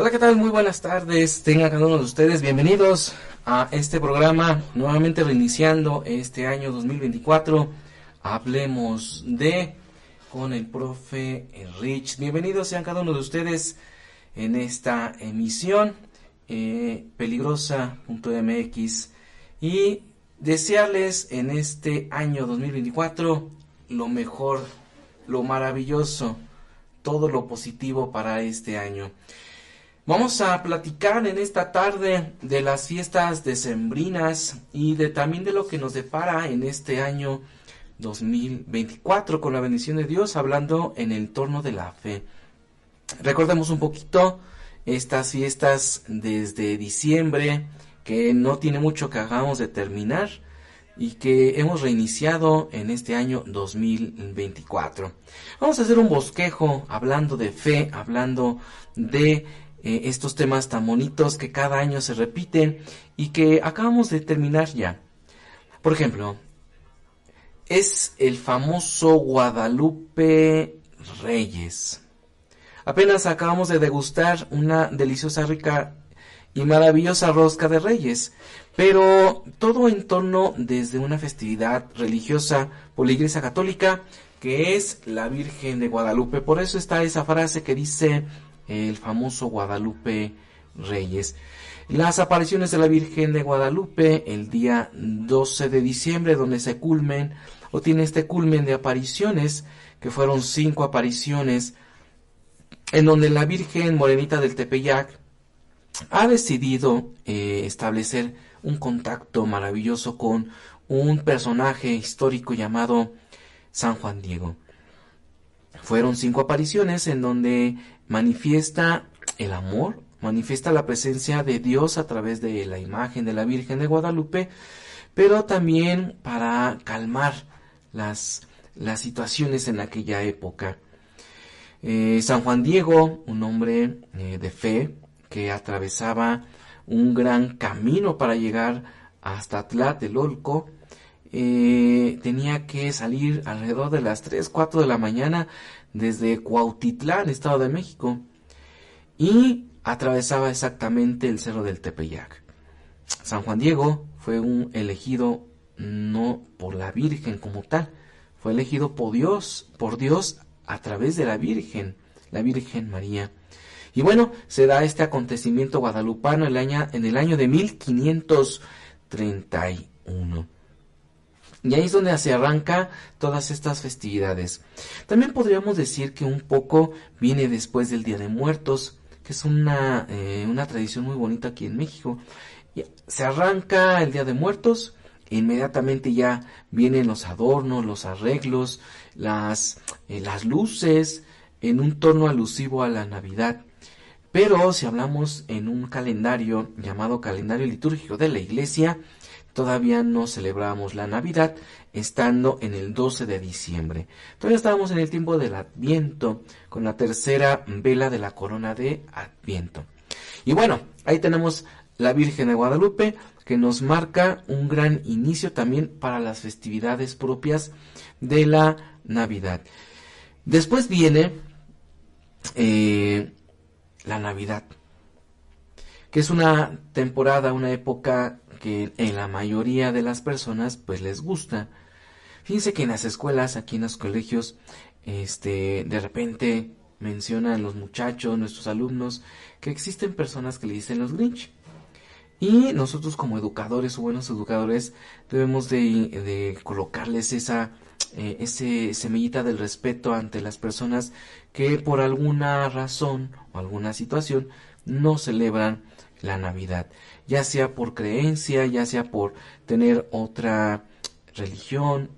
Hola, ¿qué tal? Muy buenas tardes. Tengan cada uno de ustedes bienvenidos a este programa, nuevamente reiniciando este año 2024. Hablemos de con el profe Rich. Bienvenidos sean cada uno de ustedes en esta emisión eh, peligrosa.mx y desearles en este año 2024 lo mejor, lo maravilloso, todo lo positivo para este año. Vamos a platicar en esta tarde de las fiestas decembrinas y de también de lo que nos depara en este año 2024 con la bendición de Dios hablando en el torno de la fe. Recordemos un poquito estas fiestas desde diciembre que no tiene mucho que hagamos de terminar y que hemos reiniciado en este año 2024. Vamos a hacer un bosquejo hablando de fe, hablando de eh, estos temas tan bonitos que cada año se repiten y que acabamos de terminar ya. Por ejemplo, es el famoso Guadalupe Reyes. Apenas acabamos de degustar una deliciosa, rica y maravillosa rosca de reyes, pero todo en torno desde una festividad religiosa por la Iglesia Católica, que es la Virgen de Guadalupe. Por eso está esa frase que dice el famoso Guadalupe Reyes. Las apariciones de la Virgen de Guadalupe el día 12 de diciembre, donde se culmen, o tiene este culmen de apariciones, que fueron cinco apariciones, en donde la Virgen Morenita del Tepeyac ha decidido eh, establecer un contacto maravilloso con un personaje histórico llamado San Juan Diego. Fueron cinco apariciones en donde manifiesta el amor, manifiesta la presencia de Dios a través de la imagen de la Virgen de Guadalupe, pero también para calmar las, las situaciones en aquella época. Eh, San Juan Diego, un hombre eh, de fe que atravesaba un gran camino para llegar hasta Tlatelolco, eh, tenía que salir alrededor de las 3, 4 de la mañana desde Cuautitlán, Estado de México, y atravesaba exactamente el cerro del Tepeyac. San Juan Diego fue un elegido no por la Virgen como tal, fue elegido por Dios, por Dios a través de la Virgen, la Virgen María. Y bueno, se da este acontecimiento guadalupano el año, en el año de 1531. Y ahí es donde se arranca todas estas festividades. También podríamos decir que un poco viene después del Día de Muertos, que es una, eh, una tradición muy bonita aquí en México. se arranca el Día de Muertos, e inmediatamente ya vienen los adornos, los arreglos, las, eh, las luces, en un tono alusivo a la Navidad. Pero si hablamos en un calendario llamado calendario litúrgico de la Iglesia, todavía no celebramos la Navidad, estando en el 12 de diciembre. Todavía estábamos en el tiempo del Adviento, con la tercera vela de la corona de Adviento. Y bueno, ahí tenemos la Virgen de Guadalupe, que nos marca un gran inicio también para las festividades propias de la Navidad. Después viene eh, la Navidad, que es una temporada, una época que en la mayoría de las personas pues les gusta. Fíjense que en las escuelas, aquí en los colegios, este, de repente mencionan los muchachos, nuestros alumnos, que existen personas que le dicen los Grinch. Y nosotros como educadores o buenos educadores debemos de, colocarles esa eh, ese semillita del respeto ante las personas que por alguna razón o alguna situación no celebran la Navidad ya sea por creencia, ya sea por tener otra religión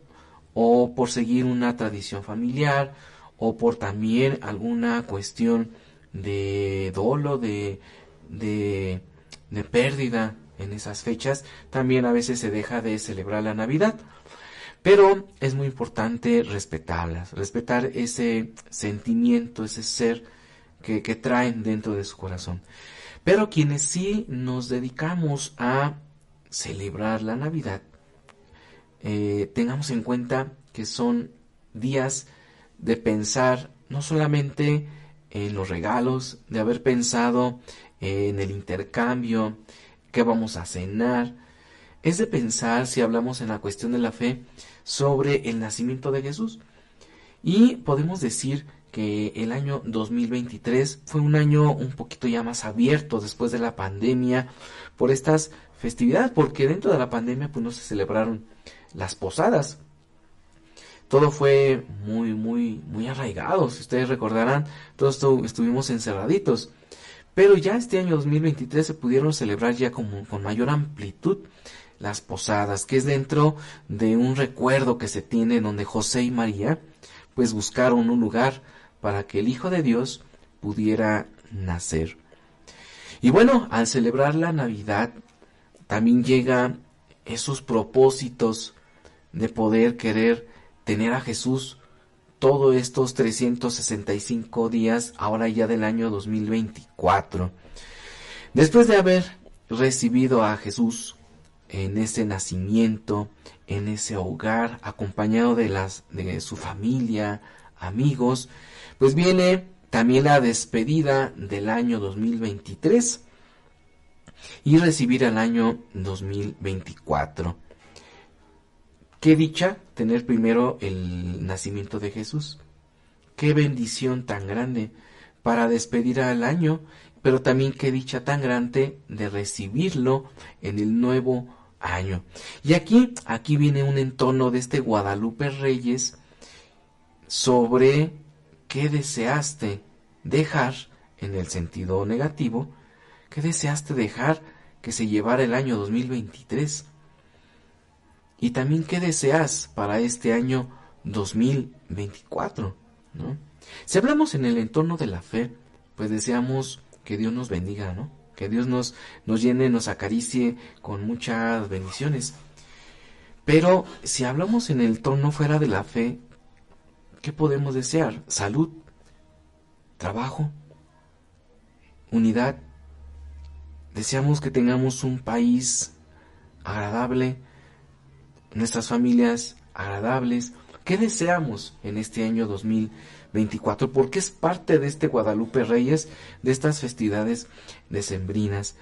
o por seguir una tradición familiar o por también alguna cuestión de dolo, de, de, pérdida en esas fechas, también a veces se deja de celebrar la Navidad. Pero es muy importante respetarlas, respetar ese sentimiento, ese ser que traen dentro de su corazón. Pero quienes sí nos dedicamos a celebrar la Navidad, eh, tengamos en cuenta que son días de pensar no solamente en los regalos, de haber pensado en el intercambio, qué vamos a cenar. Es de pensar, si hablamos en la cuestión de la fe, sobre el nacimiento de Jesús. Y podemos decir que el año 2023 fue un año un poquito ya más abierto después de la pandemia por estas festividades, porque dentro de la pandemia pues no se celebraron las posadas. Todo fue muy, muy, muy arraigado. Si ustedes recordarán, todos estuvimos encerraditos. Pero ya este año 2023 se pudieron celebrar ya como, con mayor amplitud las posadas, que es dentro de un recuerdo que se tiene donde José y María pues buscaron un lugar para que el Hijo de Dios pudiera nacer. Y bueno, al celebrar la Navidad, también llega esos propósitos de poder querer tener a Jesús todos estos 365 días, ahora ya del año 2024. Después de haber recibido a Jesús en ese nacimiento, en ese hogar, acompañado de las de su familia, amigos, pues viene también la despedida del año 2023 y recibir el año 2024. Qué dicha tener primero el nacimiento de Jesús. Qué bendición tan grande para despedir al año, pero también qué dicha tan grande de recibirlo en el nuevo año. Y aquí, aquí viene un entono de este Guadalupe Reyes sobre ¿Qué deseaste dejar en el sentido negativo? ¿Qué deseaste dejar que se llevara el año 2023? Y también qué deseas para este año 2024, ¿no? Si hablamos en el entorno de la fe, pues deseamos que Dios nos bendiga, ¿no? Que Dios nos, nos llene, nos acaricie con muchas bendiciones. Pero si hablamos en el tono fuera de la fe, ¿Qué podemos desear? Salud, trabajo, unidad. Deseamos que tengamos un país agradable, nuestras familias agradables. ¿Qué deseamos en este año 2024? Porque es parte de este Guadalupe Reyes, de estas festividades decembrinas.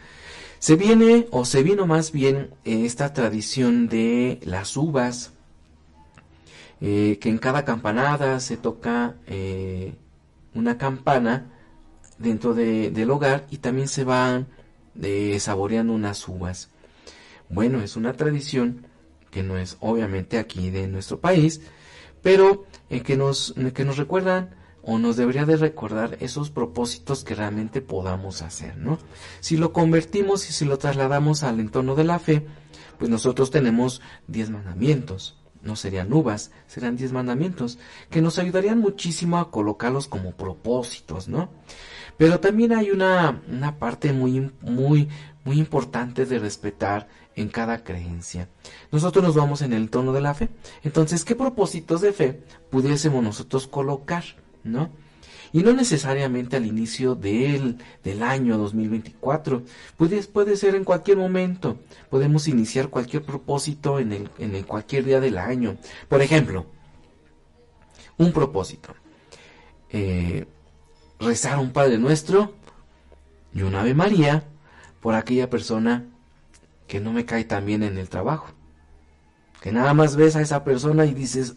Se viene, o se vino más bien, esta tradición de las uvas, eh, que en cada campanada se toca eh, una campana dentro del hogar y también se van eh, saboreando unas uvas. Bueno, es una tradición que no es obviamente aquí de nuestro país, pero que, nos, que nos recuerdan o nos debería de recordar esos propósitos que realmente podamos hacer, ¿no? Si lo convertimos y si lo trasladamos al entorno de la fe, pues nosotros tenemos diez mandamientos no serían uvas, serán diez mandamientos, que nos ayudarían muchísimo a colocarlos como propósitos, ¿no? Pero también hay una, una parte muy, muy, muy importante de respetar en cada creencia. Nosotros nos vamos en el tono de la fe. Entonces, ¿qué propósitos de fe pudiésemos nosotros colocar, ¿no? y no necesariamente al inicio del, del año 2024. Puede, puede ser en cualquier momento. Podemos iniciar cualquier propósito en, el, en el cualquier día del año. Por ejemplo, un propósito. Eh, rezar un Padre Nuestro y un Ave María por aquella persona que no me cae tan bien en el trabajo. Que nada más ves a esa persona y dices,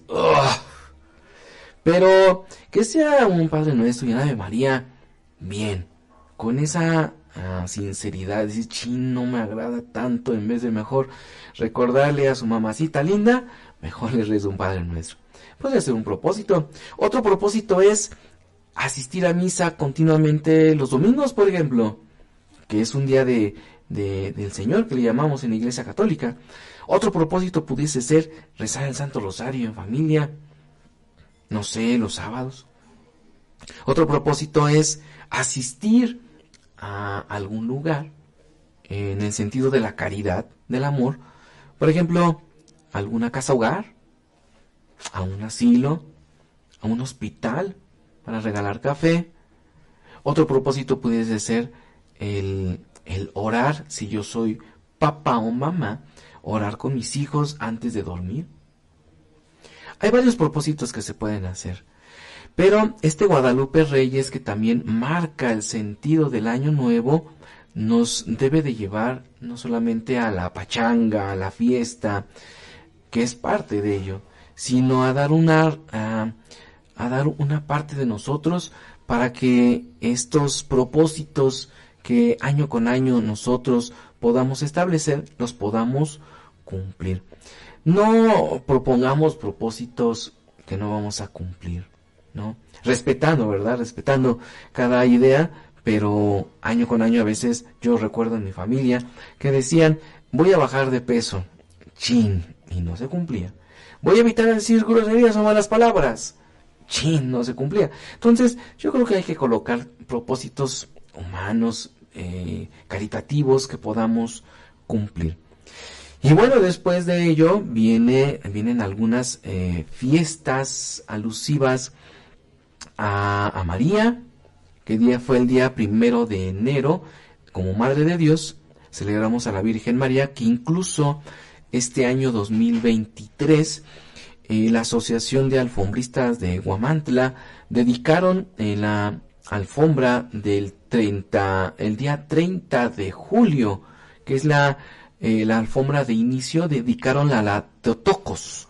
pero que sea un Padre Nuestro y una Ave María bien, con esa ah, sinceridad, decir, chin, no me agrada tanto, en vez de mejor recordarle a su mamacita linda, mejor le rezo un Padre Nuestro. Puede ser un propósito. Otro propósito es asistir a misa continuamente los domingos, por ejemplo, que es un día de, de, del Señor que le llamamos en la Iglesia Católica. Otro propósito pudiese ser rezar el Santo Rosario en familia, no sé, los sábados. Otro propósito es asistir a algún lugar en el sentido de la caridad, del amor. Por ejemplo, alguna casa hogar, a un asilo, a un hospital para regalar café. Otro propósito pudiese ser el, el orar, si yo soy papá o mamá, orar con mis hijos antes de dormir. Hay varios propósitos que se pueden hacer. Pero este Guadalupe Reyes que también marca el sentido del año nuevo, nos debe de llevar no solamente a la pachanga, a la fiesta, que es parte de ello, sino a dar una, a, dar una parte de nosotros para que estos propósitos que año con año nosotros podamos establecer, los podamos cumplir. No propongamos propósitos que no vamos a cumplir, ¿no? Respetando, ¿verdad? Respetando cada idea, pero año con año a veces yo recuerdo en mi familia que decían, voy a bajar de peso, chin, y no se cumplía. Voy a evitar decir groserías o malas palabras, chin, no se cumplía. Entonces, yo creo que hay que colocar propósitos humanos, eh, caritativos que podamos cumplir. Y bueno, después de ello viene, vienen algunas eh, fiestas alusivas a, María, que día fue el día primero de enero, como Madre de Dios, celebramos a la Virgen María, que incluso este año 2023, eh, la Asociación de Alfombristas de Guamantla dedicaron la alfombra del 30, el día 30 de julio, que es la, eh, la alfombra de inicio, dedicaron a la Teotocos,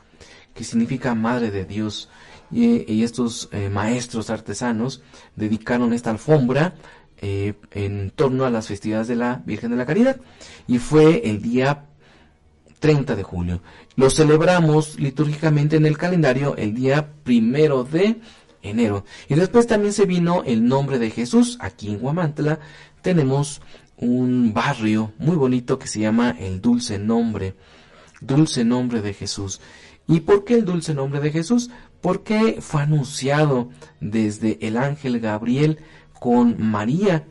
que significa Madre de Dios y, estos eh, maestros artesanos dedicaron esta alfombra eh, en torno a las festividades de la Virgen de la Caridad y fue el día 30 de julio. Lo celebramos litúrgicamente en el calendario el día primero de enero. Y después también se vino el nombre de Jesús. Aquí en Guamantla tenemos un barrio muy bonito que se llama el Dulce Nombre. Dulce Nombre de Jesús. ¿Y por qué el dulce nombre de Jesús? porque fue anunciado desde el ángel Gabriel con María.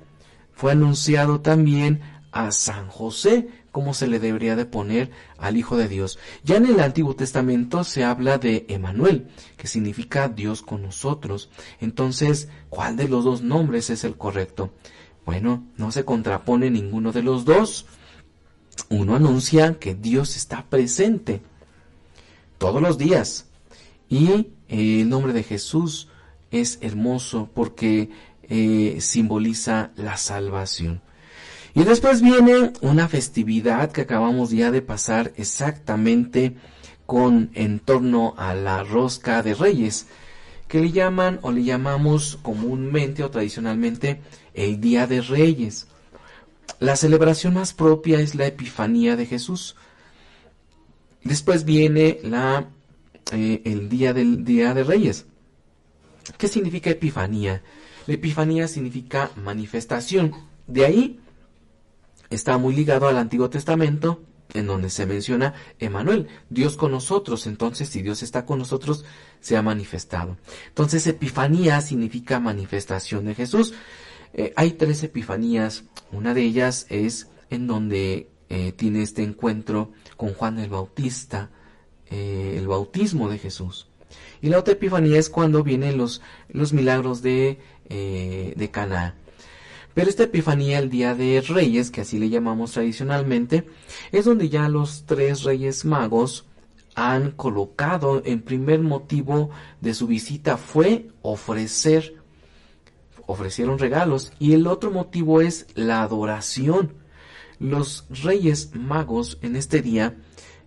Fue anunciado también a San José, como se le debería de poner al Hijo de Dios. Ya en el Antiguo Testamento se habla de Emanuel, que significa Dios con nosotros. Entonces, ¿cuál de los dos nombres es el correcto? Bueno, no se contrapone ninguno de los dos. Uno anuncia que Dios está presente todos los días y el nombre de Jesús es hermoso porque eh, simboliza la salvación. Y después viene una festividad que acabamos ya de pasar exactamente con en torno a la rosca de reyes, que le llaman o le llamamos comúnmente o tradicionalmente el Día de Reyes. La celebración más propia es la Epifanía de Jesús. Después viene la eh, el día del Día de Reyes. ¿Qué significa Epifanía? La Epifanía significa manifestación. De ahí está muy ligado al Antiguo Testamento, en donde se menciona Emanuel, Dios con nosotros. Entonces, si Dios está con nosotros, se ha manifestado. Entonces, Epifanía significa manifestación de Jesús. Eh, hay tres Epifanías. Una de ellas es en donde eh, tiene este encuentro con Juan el Bautista eh, el bautismo de Jesús. Y la otra epifanía es cuando vienen los, los milagros de, de Cana. Pero esta epifanía, el día de Reyes, que así le llamamos tradicionalmente, es donde ya los tres reyes magos han colocado en primer motivo de su visita fue ofrecer, ofrecieron regalos y el otro motivo es la adoración. Los reyes magos en este día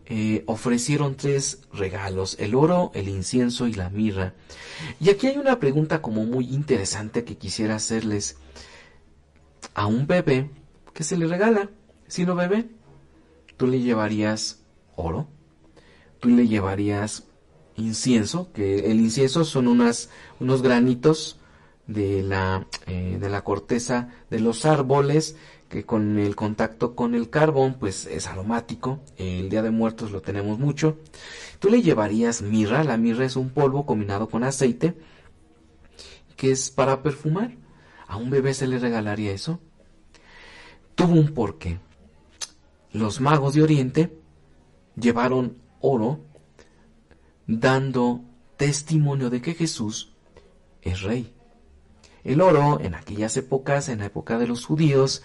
eh, ofrecieron tres regalos, el oro, el incienso y la mirra. Y aquí hay una pregunta como muy interesante que quisiera hacerles. A un bebé, ¿qué se le regala? Si no bebé, tú le llevarías oro, tú le llevarías incienso, que el incienso son unas, unos granitos de la, eh, de la corteza de los árboles que con el contacto con el carbón pues es aromático, el Día de Muertos lo tenemos mucho. Tú le llevarías mirra, la mirra es un polvo combinado con aceite que es para perfumar. ¿A un bebé se le regalaría eso? Tuvo un porqué. Los magos de Oriente llevaron oro dando testimonio de que Jesús es rey. El oro en aquellas épocas, en la época de los judíos,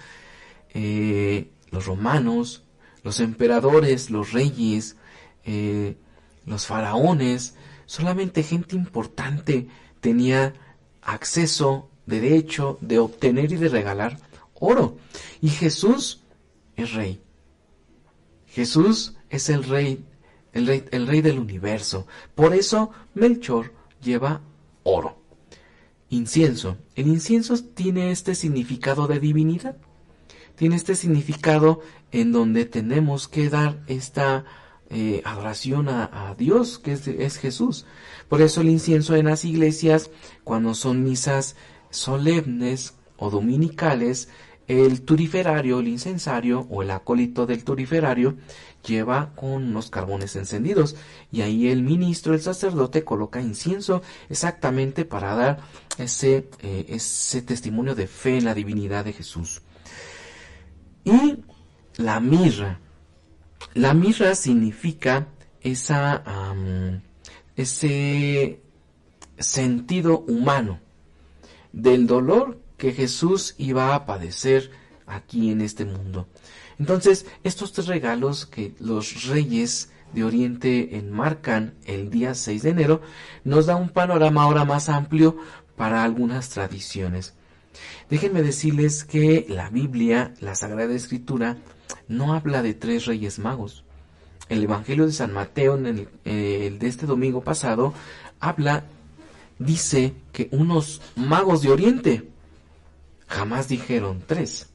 eh, los romanos, los emperadores, los reyes, eh, los faraones, solamente gente importante tenía acceso, derecho de obtener y de regalar oro. Y Jesús es rey. Jesús es el rey, el rey, el rey del universo. Por eso Melchor lleva oro. Incienso. El incienso tiene este significado de divinidad. Tiene este significado en donde tenemos que dar esta eh, adoración a, Dios, que es, es Jesús. Por eso el incienso en las iglesias, cuando son misas solemnes o dominicales, el turiferario, el incensario o el acólito del turiferario lleva con unos carbones encendidos y ahí el ministro, el sacerdote coloca incienso exactamente para dar ese, eh, ese testimonio de fe en la divinidad de Jesús. Y la mirra. La mirra significa esa, ese sentido humano del dolor que Jesús iba a padecer aquí en este mundo. Entonces, estos tres regalos que los reyes de Oriente enmarcan el día 6 de enero, nos da un panorama ahora más amplio para algunas tradiciones. Déjenme decirles que la Biblia, la Sagrada Escritura, no habla de tres reyes magos. El Evangelio de San Mateo, en el, el de este domingo pasado, habla, dice que unos magos de Oriente, Jamás dijeron tres.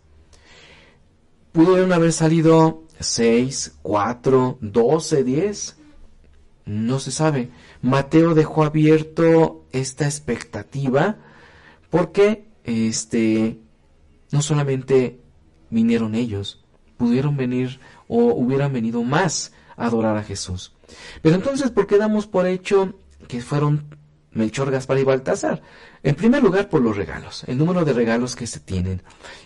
Pudieron haber salido seis, cuatro, doce, diez. No se sabe. Mateo dejó abierto esta expectativa porque este no solamente vinieron ellos, pudieron venir o hubieran venido más a adorar a Jesús. Pero entonces, ¿por qué damos por hecho que fueron Melchor, Gaspar y Baltasar. En primer lugar, por los regalos, el número de regalos que se tienen.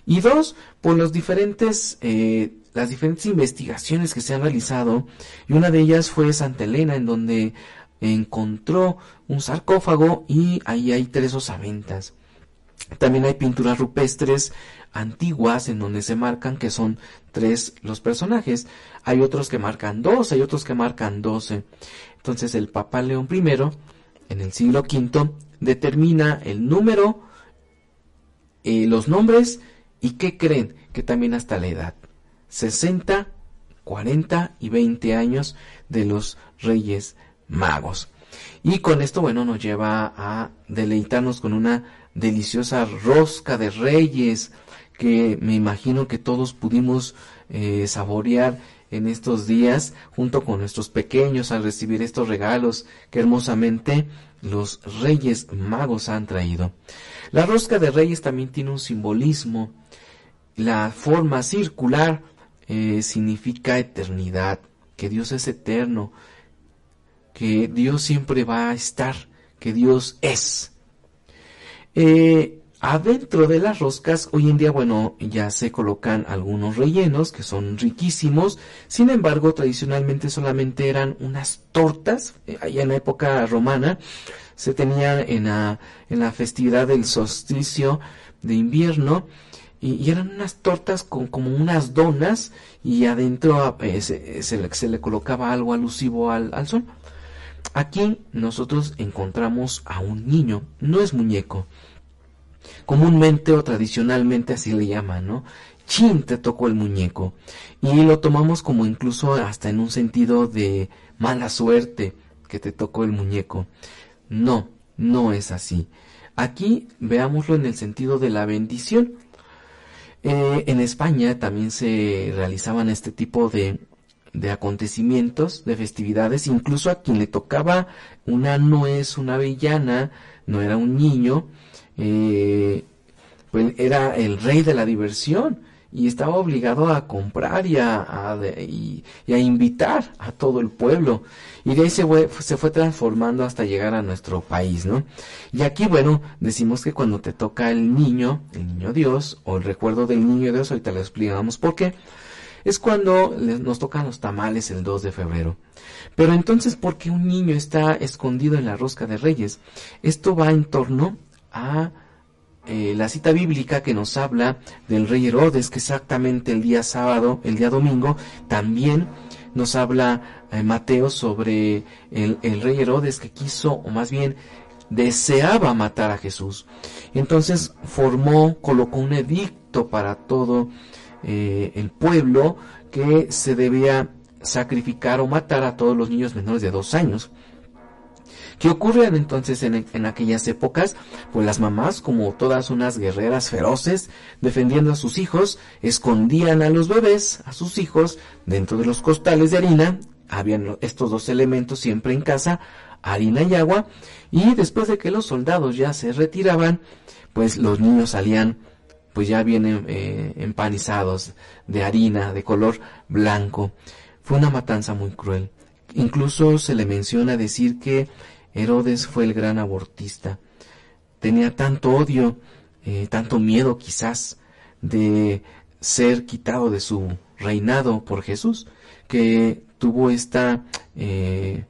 Y dos, por los diferentes, eh, las diferentes investigaciones que se han realizado. Y una de ellas fue Santa Elena, en donde encontró un sarcófago y ahí hay tres osamentas. También hay pinturas rupestres antiguas en donde se marcan que son tres los personajes. Hay otros que marcan dos, hay otros que marcan doce. Entonces el Papa León I en el siglo V, determina el número, eh, los nombres y qué creen que también hasta la edad. 60, 40 y 20 años de los reyes magos. Y con esto, bueno, nos lleva a deleitarnos con una deliciosa rosca de reyes que me imagino que todos pudimos eh, saborear en estos días junto con nuestros pequeños al recibir estos regalos que hermosamente los reyes magos han traído. La rosca de reyes también tiene un simbolismo. La forma circular eh, significa eternidad, que Dios es eterno, que Dios siempre va a estar, que Dios es. Eh, Adentro de las roscas, hoy en día, bueno, ya se colocan algunos rellenos que son riquísimos. Sin embargo, tradicionalmente solamente eran unas tortas. Eh, allá en la época romana se tenían en la, en la festividad del solsticio de invierno. Y, eran unas tortas con como unas donas y adentro eh, se, le, colocaba algo alusivo al, al sol. Aquí nosotros encontramos a un niño, no es muñeco, comúnmente o tradicionalmente así le llaman, ¿no? Chin, te tocó el muñeco. Y lo tomamos como incluso hasta en un sentido de mala suerte que te tocó el muñeco. No, no es así. Aquí veámoslo en el sentido de la bendición. Eh, en España también se realizaban este tipo de, de acontecimientos, de festividades, incluso a quien le tocaba una nuez, una avellana, no era un niño, eh, pues era el rey de la diversión y estaba obligado a comprar y a, invitar a todo el pueblo. Y de ahí se fue, se fue transformando hasta llegar a nuestro país, ¿no? Y aquí, bueno, decimos que cuando te toca el niño, el niño Dios, o el recuerdo del niño Dios, ahorita lo explicamos por qué, es cuando nos tocan los tamales el 2 de febrero. Pero entonces, ¿por qué un niño está escondido en la rosca de reyes? Esto va en torno a eh, la cita bíblica que nos habla del rey Herodes, que exactamente el día sábado, el día domingo, también nos habla eh, Mateo sobre el, rey Herodes que quiso, o más bien deseaba matar a Jesús. Entonces formó, colocó un edicto para todo eh, el pueblo que se debía sacrificar o matar a todos los niños menores de dos años. ¿Qué ocurre entonces en, en, aquellas épocas? Pues las mamás, como todas unas guerreras feroces, defendiendo a sus hijos, escondían a los bebés, a sus hijos, dentro de los costales de harina. Habían estos dos elementos siempre en casa, harina y agua, y después de que los soldados ya se retiraban, pues los niños salían pues ya bien eh, empanizados de harina de color blanco. Fue una matanza muy cruel. Incluso se le menciona decir que Herodes fue el gran abortista. Tenía tanto odio, eh, tanto miedo quizás de ser quitado de su reinado por Jesús, que tuvo esta eh,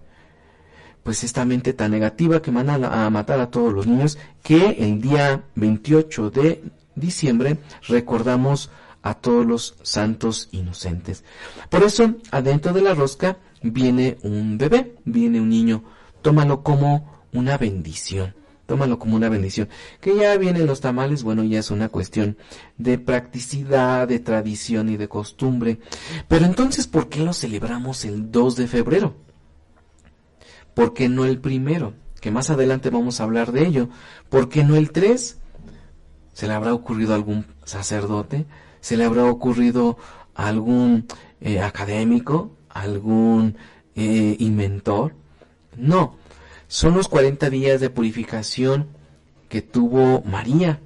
pues esta mente tan negativa que manda a matar a todos los niños que el día 28 de diciembre recordamos a todos los santos inocentes. Por eso, adentro de la rosca viene un bebé, viene un niño. Tómalo como una bendición. Tómalo como una bendición. Que ya vienen los tamales, bueno, ya es una cuestión de practicidad, de tradición y de costumbre. Pero entonces, ¿por qué lo celebramos el 2 de febrero? ¿Por qué no el primero? Que más adelante vamos a hablar de ello. ¿Por qué no el 3? ¿Se le habrá ocurrido a algún sacerdote? ¿Se le habrá ocurrido a algún eh, académico? ¿Algún eh, inventor? No, son los 40 días de purificación que tuvo María.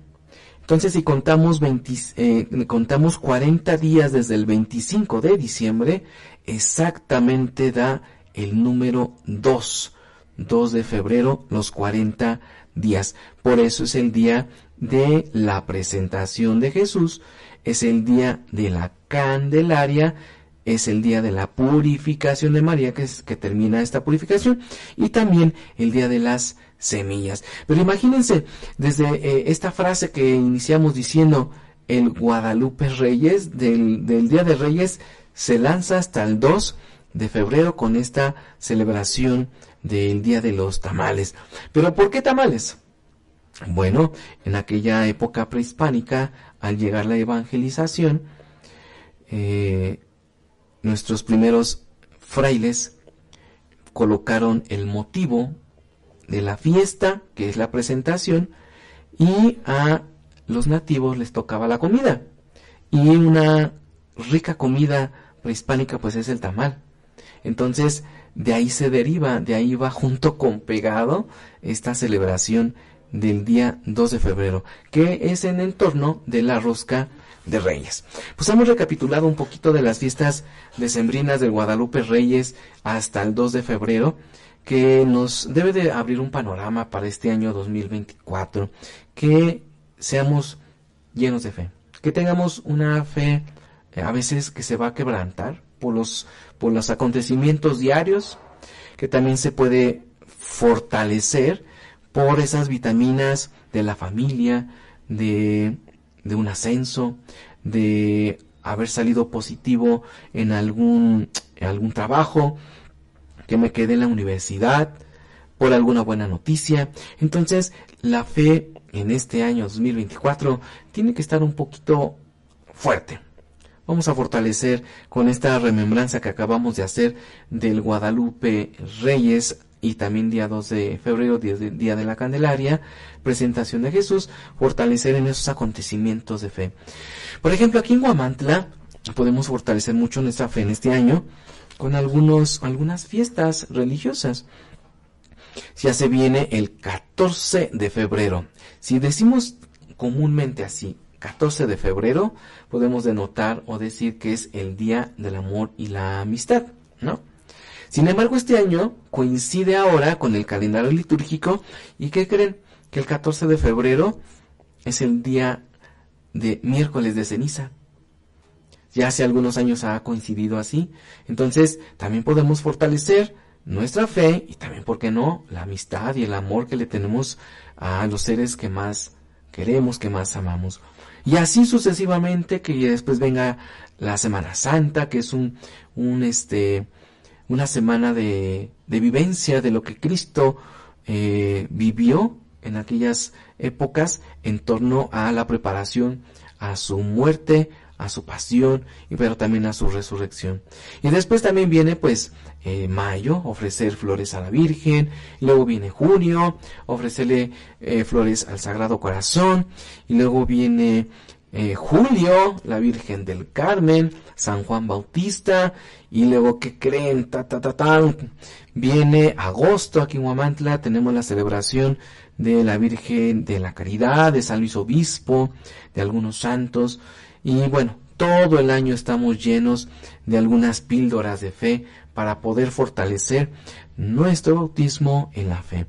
Entonces, si contamos, 20, eh, contamos 40 días desde el 25 de diciembre, exactamente da el número 2. 2 de febrero, los 40 días. Por eso es el día de la presentación de Jesús, es el día de la Candelaria, es el día de la purificación de María, que, es, que termina esta purificación, y también el día de las semillas. Pero imagínense, desde eh, esta frase que iniciamos diciendo, el Guadalupe Reyes, del, del Día de Reyes, se lanza hasta el 2 de febrero con esta celebración del Día de los Tamales. Pero ¿por qué tamales? Bueno, en aquella época prehispánica, al llegar la evangelización, eh, nuestros primeros frailes colocaron el motivo de la fiesta, que es la presentación, y a los nativos les tocaba la comida. Y una rica comida prehispánica pues es el tamal. Entonces, de ahí se deriva, de ahí va junto con pegado esta celebración del día 2 de febrero, que es en el torno de la rosca de Reyes. Pues hemos recapitulado un poquito de las fiestas decembrinas del Guadalupe Reyes hasta el 2 de febrero, que nos debe de abrir un panorama para este año 2024, que seamos llenos de fe, que tengamos una fe eh, a veces que se va a quebrantar por los, por los acontecimientos diarios, que también se puede fortalecer por esas vitaminas de la familia, de, de un ascenso, de haber salido positivo en algún, en algún trabajo, que me quedé en la universidad, por alguna buena noticia. Entonces, la fe en este año 2024 tiene que estar un poquito fuerte. Vamos a fortalecer con esta remembranza que acabamos de hacer del Guadalupe Reyes y también día 2 de febrero, día de, la Candelaria, presentación de Jesús, fortalecer en esos acontecimientos de fe. Por ejemplo, aquí en Guamantla podemos fortalecer mucho nuestra fe en este año con algunos, algunas fiestas religiosas. Ya se viene el 14 de febrero. Si decimos comúnmente así, 14 de febrero, podemos denotar o decir que es el Día del Amor y la Amistad, ¿no? Sin embargo, este año coincide ahora con el calendario litúrgico y ¿qué creen? Que el 14 de febrero es el día de miércoles de ceniza. Ya hace algunos años ha coincidido así. Entonces, también podemos fortalecer nuestra fe y también, ¿por qué no?, la amistad y el amor que le tenemos a los seres que más queremos, que más amamos. Y así sucesivamente, que después venga la Semana Santa, que es un, un este, una semana de, de vivencia de lo que Cristo eh, vivió en aquellas épocas en torno a la preparación a su muerte, a su pasión, pero también a su resurrección. Y después también viene pues eh, mayo, ofrecer flores a la Virgen, luego viene junio, ofrecerle eh, flores al Sagrado Corazón, y luego viene eh, julio, la Virgen del Carmen, San Juan Bautista, y luego que creen, ta, ta, ta, ta, viene agosto aquí en Huamantla, tenemos la celebración de la Virgen de la Caridad, de San Luis Obispo, de algunos santos, y bueno, todo el año estamos llenos de algunas píldoras de fe para poder fortalecer nuestro bautismo en la fe.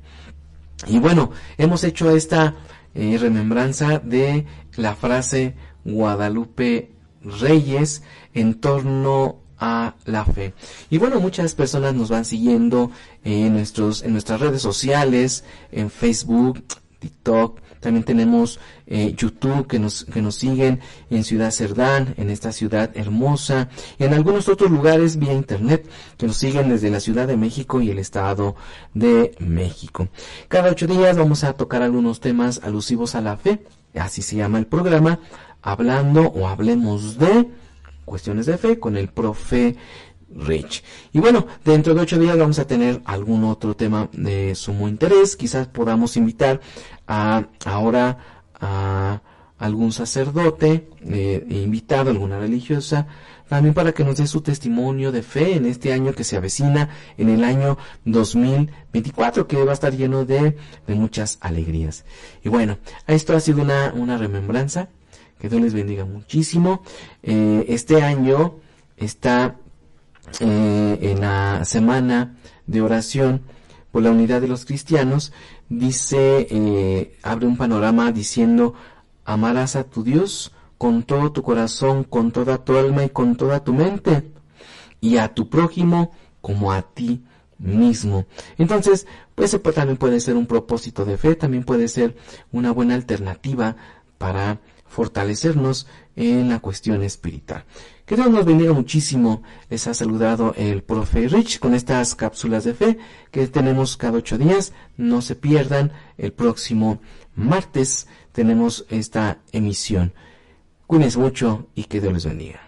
Y bueno, hemos hecho esta eh, remembranza de la frase Guadalupe Reyes en torno a la fe. Y bueno, muchas personas nos van siguiendo en nuestros en nuestras redes sociales, en Facebook, TikTok, también tenemos eh, YouTube que nos, que nos siguen en Ciudad Cerdán, en esta ciudad hermosa, y en algunos otros lugares vía internet que nos siguen desde la Ciudad de México y el Estado de México. Cada ocho días vamos a tocar algunos temas alusivos a la fe, así se llama el programa, hablando o hablemos de cuestiones de fe con el profe Rich. Y bueno, dentro de ocho días vamos a tener algún otro tema de sumo interés. Quizás podamos invitar a ahora a algún sacerdote, eh, invitado, alguna religiosa, también para que nos dé su testimonio de fe en este año que se avecina, en el año 2024, que va a estar lleno de, de muchas alegrías. Y bueno, esto ha sido una, una remembranza. Que Dios les bendiga muchísimo. Eh, este año está eh, en la semana de oración por la unidad de los cristianos, dice, eh, abre un panorama diciendo, amarás a tu Dios con todo tu corazón, con toda tu alma y con toda tu mente, y a tu prójimo como a ti mismo. Entonces, pues también puede ser un propósito de fe, también puede ser una buena alternativa para fortalecernos en la cuestión espiritual. Que Dios nos bendiga muchísimo. Les ha saludado el profe Rich con estas cápsulas de fe que tenemos cada ocho días. No se pierdan. El próximo martes tenemos esta emisión. Cuídense mucho y que Dios les bendiga.